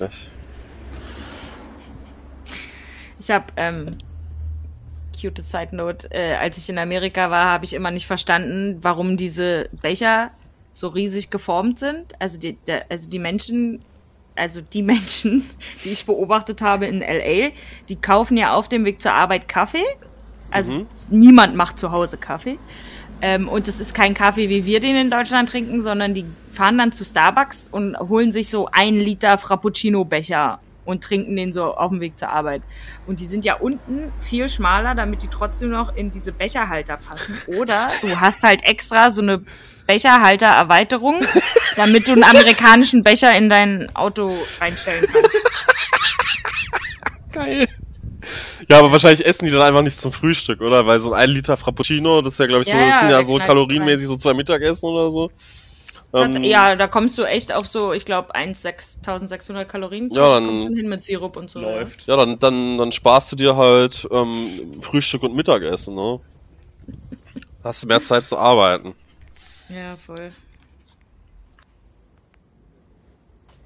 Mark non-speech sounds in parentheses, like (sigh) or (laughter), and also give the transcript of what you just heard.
nicht. Ich habe, ähm, cute Side Note, äh, als ich in Amerika war, habe ich immer nicht verstanden, warum diese Becher so riesig geformt sind. Also die, der, also die Menschen, also die (laughs) Menschen, die ich beobachtet habe in LA, die kaufen ja auf dem Weg zur Arbeit Kaffee. Also Mhm. niemand macht zu Hause Kaffee. Ähm, und es ist kein Kaffee, wie wir den in Deutschland trinken, sondern die fahren dann zu Starbucks und holen sich so ein Liter Frappuccino-Becher und trinken den so auf dem Weg zur Arbeit. Und die sind ja unten viel schmaler, damit die trotzdem noch in diese Becherhalter passen. Oder du hast halt extra so eine Becherhalter-Erweiterung, (laughs) damit du einen amerikanischen Becher in dein Auto reinstellen kannst. Geil. Ja, aber wahrscheinlich essen die dann einfach nicht zum Frühstück, oder? Weil so ein Liter Frappuccino, das ist ja, glaube ich, so, Ja, das ja, sind ja der so kalorienmäßig so zwei Mittagessen oder so. Das, Ähm, ja, da kommst du echt auf so, ich glaube, 1600 Kalorien. Ja, dann- du hin mit Sirup und so. Läuft. Ja, dann, dann, dann sparst du dir halt ähm, Frühstück und Mittagessen, ne? Hast du mehr Zeit zu arbeiten. Ja, voll.